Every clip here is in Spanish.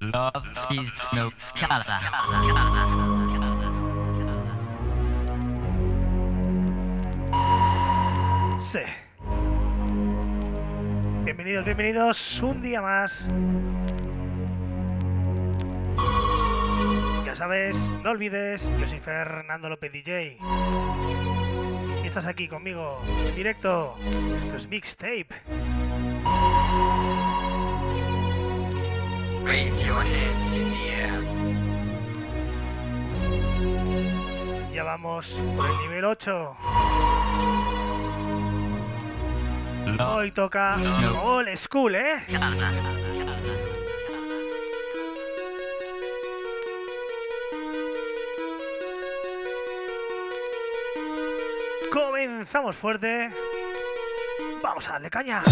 Love sees no color. Sí. Bienvenidos, bienvenidos un día más. Ya sabes, no olvides, yo soy Fernando López DJ. Y estás aquí conmigo en directo. Esto es Mixtape. Ya vamos por el nivel 8. Hoy toca Old School, ¿eh? Comenzamos fuerte. Vamos a darle caña.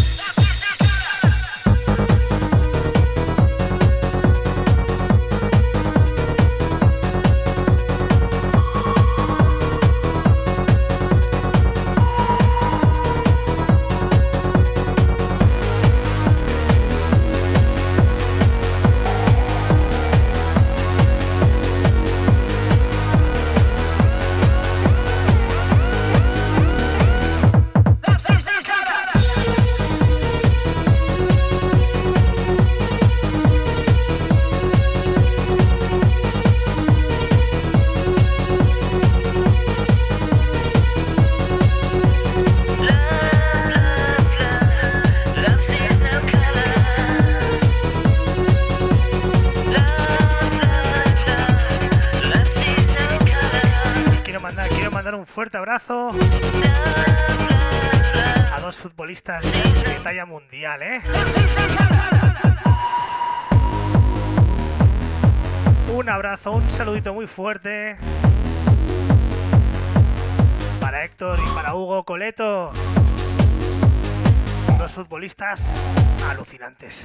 Abrazo a dos futbolistas de talla mundial, ¿eh? Un abrazo, un saludito muy fuerte para Héctor y para Hugo Coleto. Dos futbolistas alucinantes.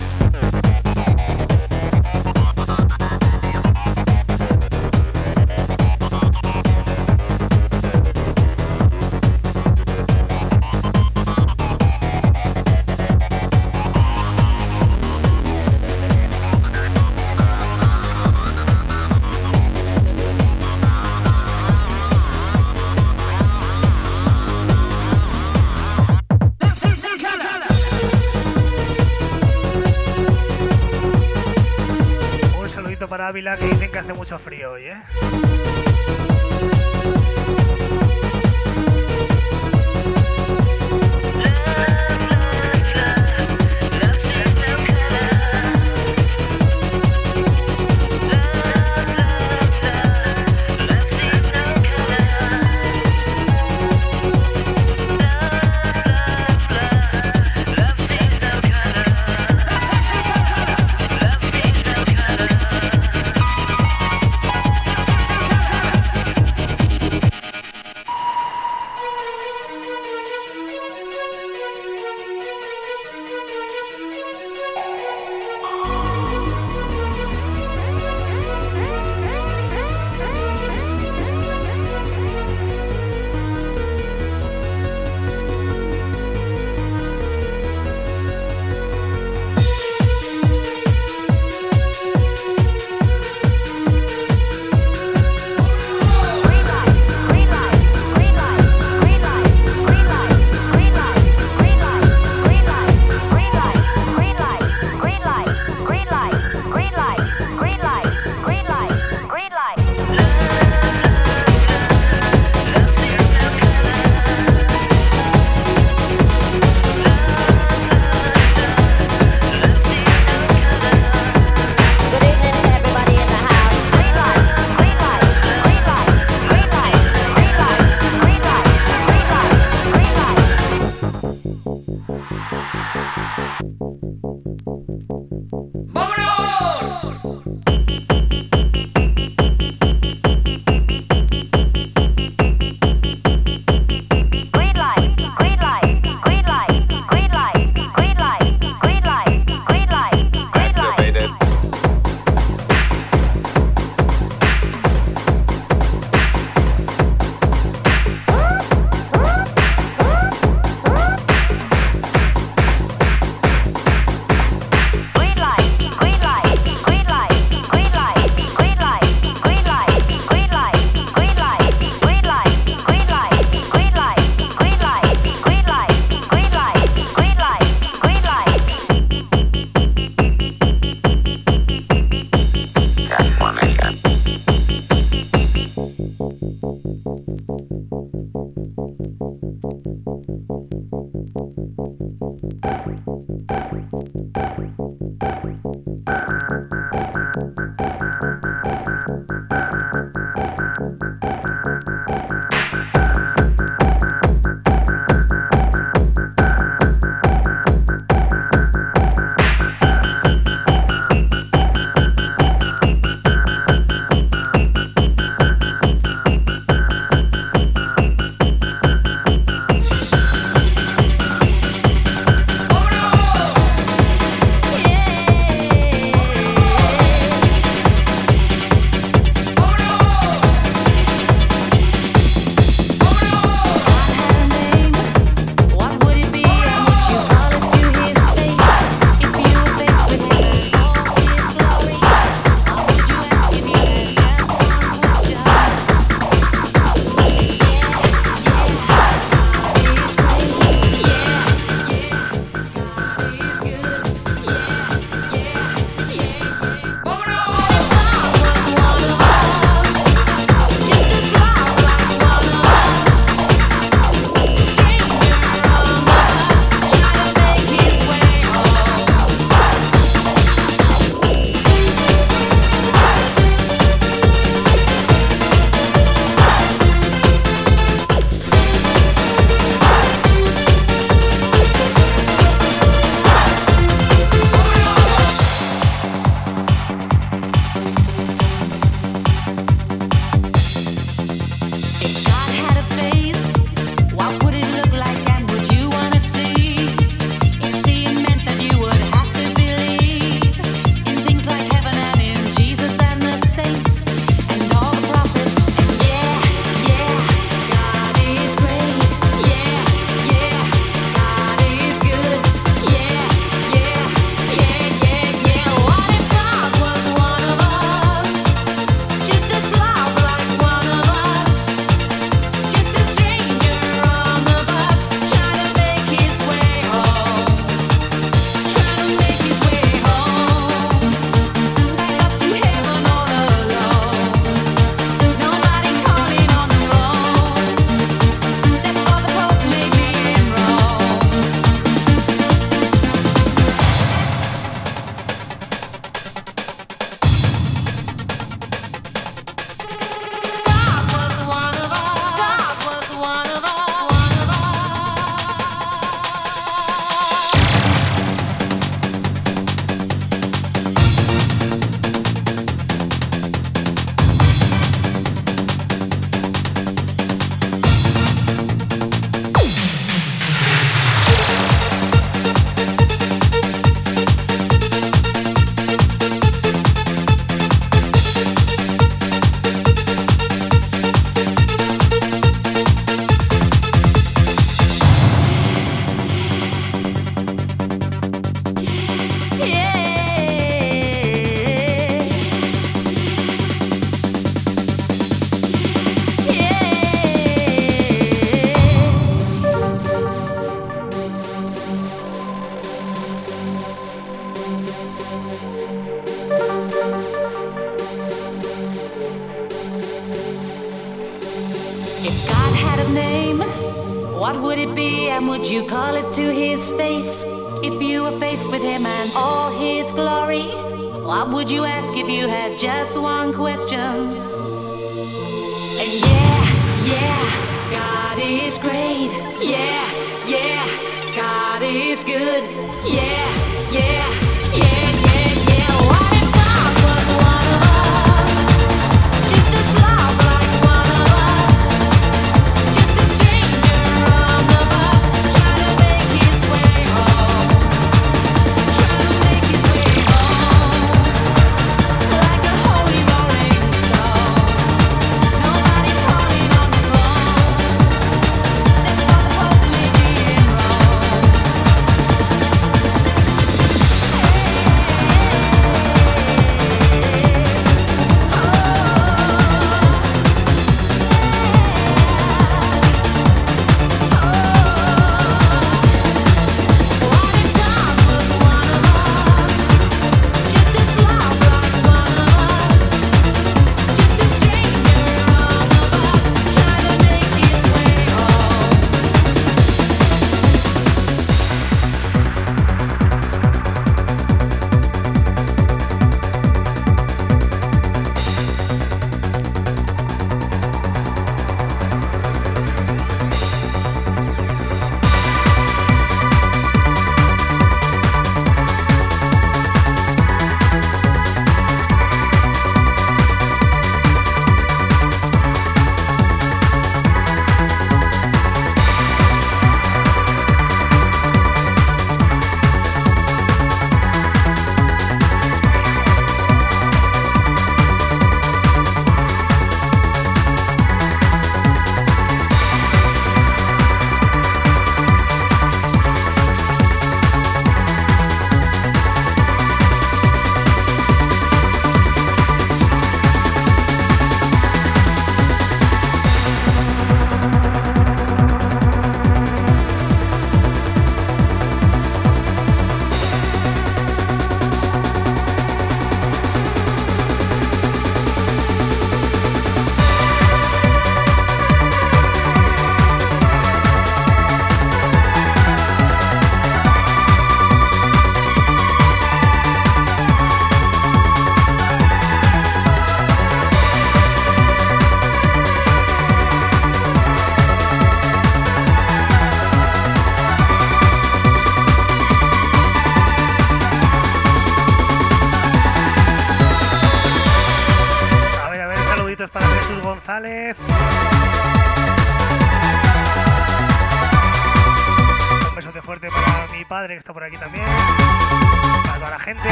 Ávila que dicen que hace mucho frío hoy, ¿eh?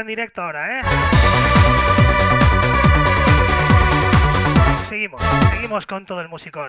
En directo ahora, ¿eh? Seguimos, seguimos con todo el musicón.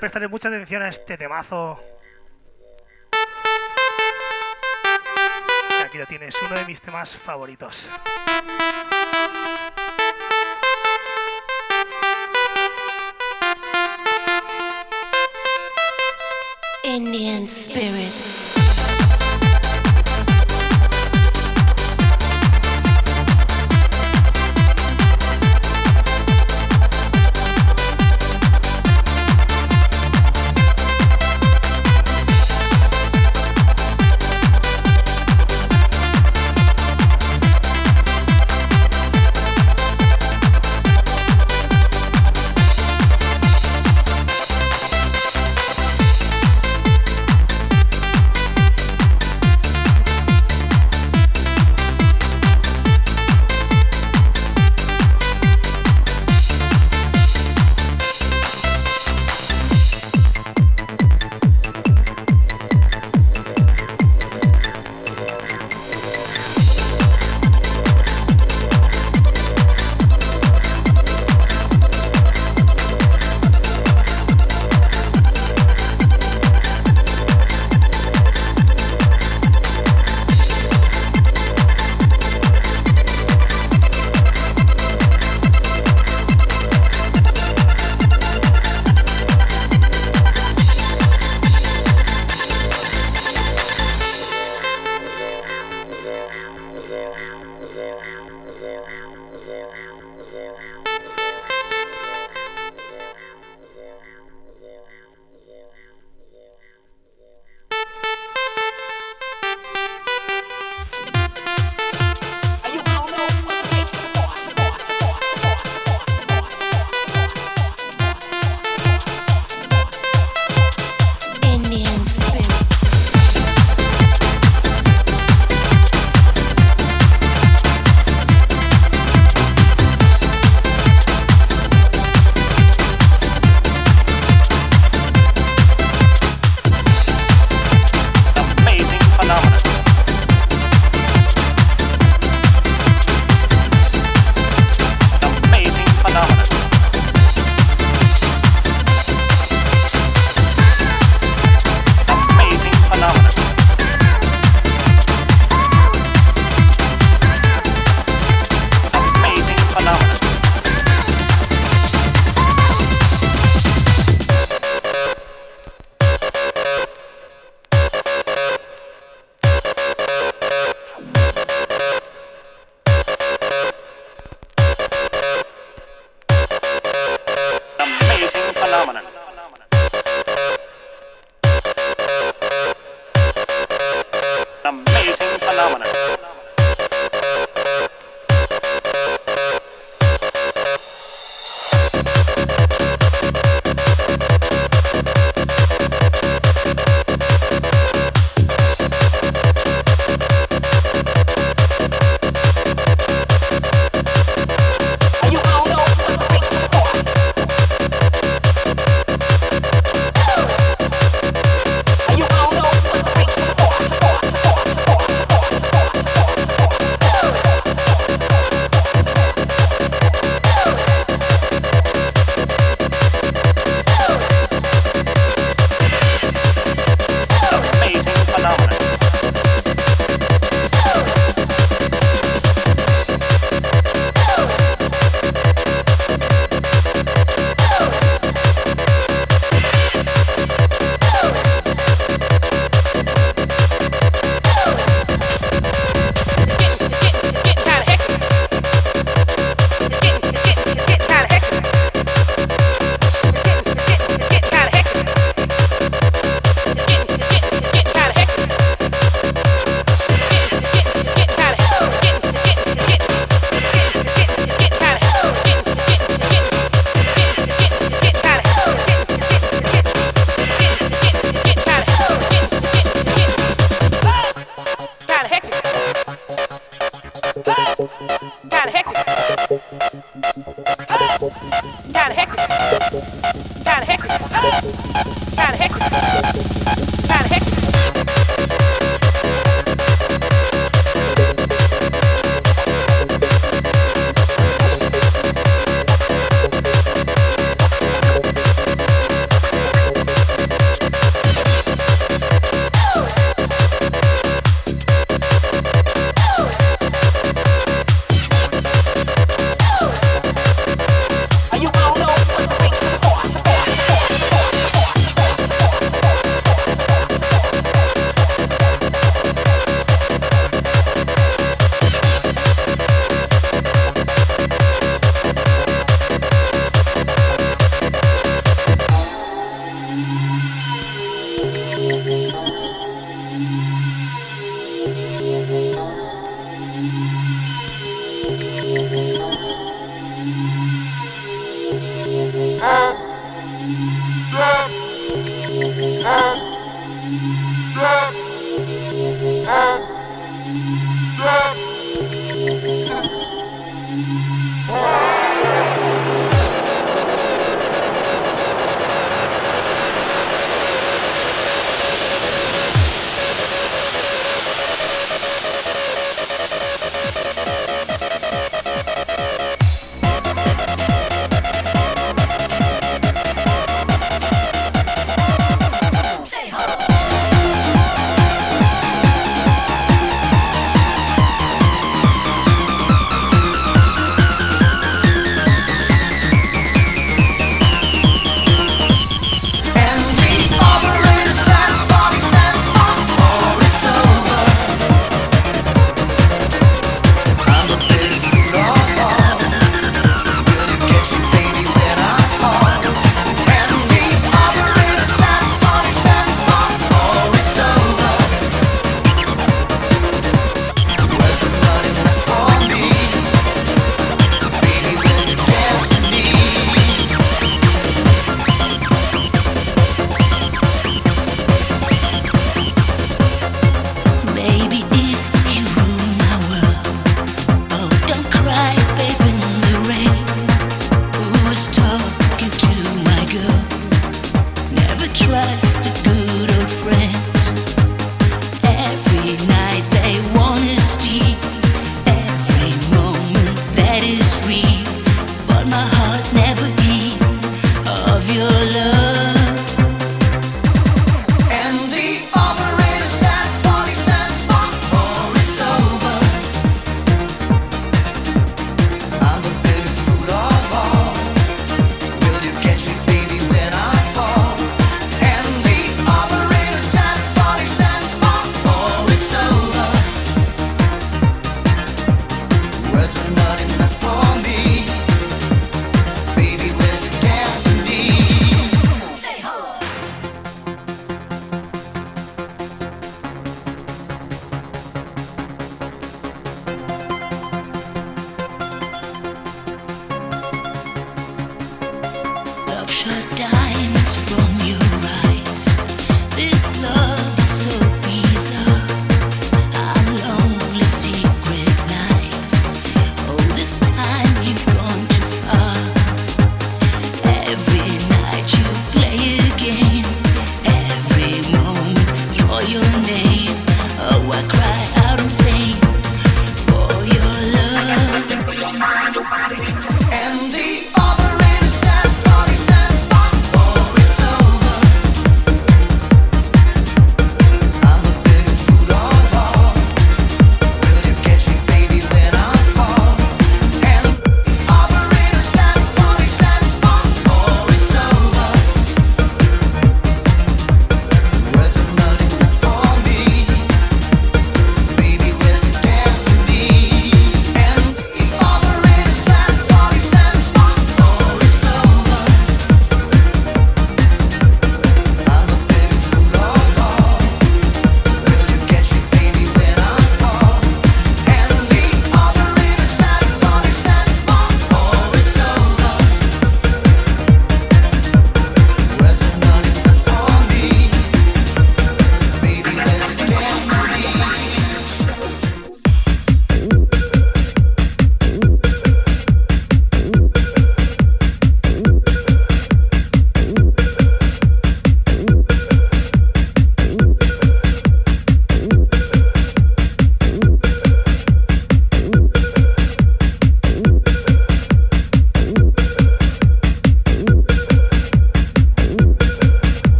Prestaré, mucha atención a este temazo. Aquí lo tienes, uno de mis temas favoritos. Indian spirits.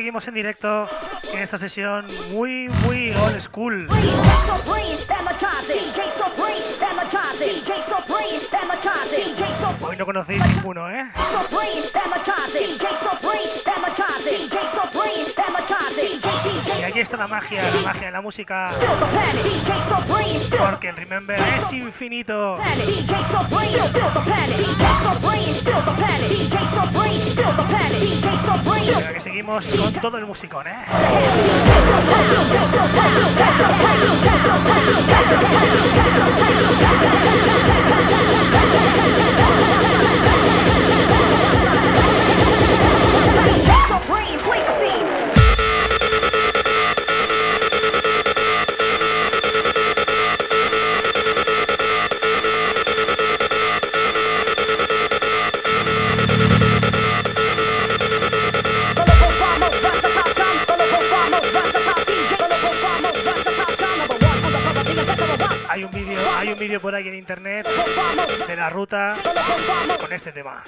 seguimos en directo en esta sesión muy, muy old school. Hoy no conocéis ninguno, ¿eh? Y aquí está la magia, la magia de la música. Porque el Remember es infinito. Pero que seguimos con todo el musicón, ¿eh? con este tema.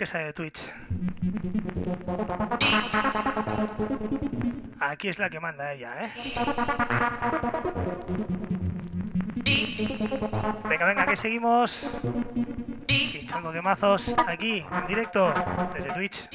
A la duquesa de Twitch. Aquí es la que manda ella, ¿eh? Venga, venga, que seguimos pinchando de mazos aquí en directo desde Twitch.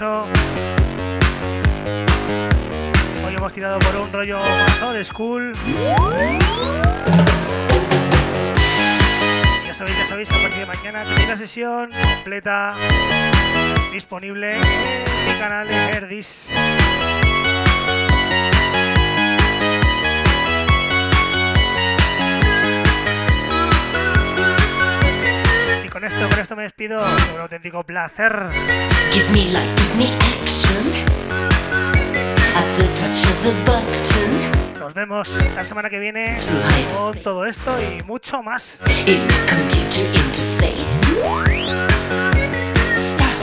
Hoy hemos tirado por un rollo más old school. Ya sabéis, ya sabéis que a partir de mañana tenéis la sesión completa disponible en mi canal de Herdis. Con esto, con esto me despido. Un auténtico placer. Give me life, give me action. At the touch of a button. Nos vemos la semana que viene con todo esto y mucho más. In a computer interface. Stop.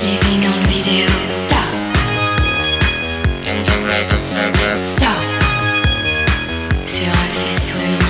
Living on video. Stop. Integrated circuits. Stop. Sur un faisceau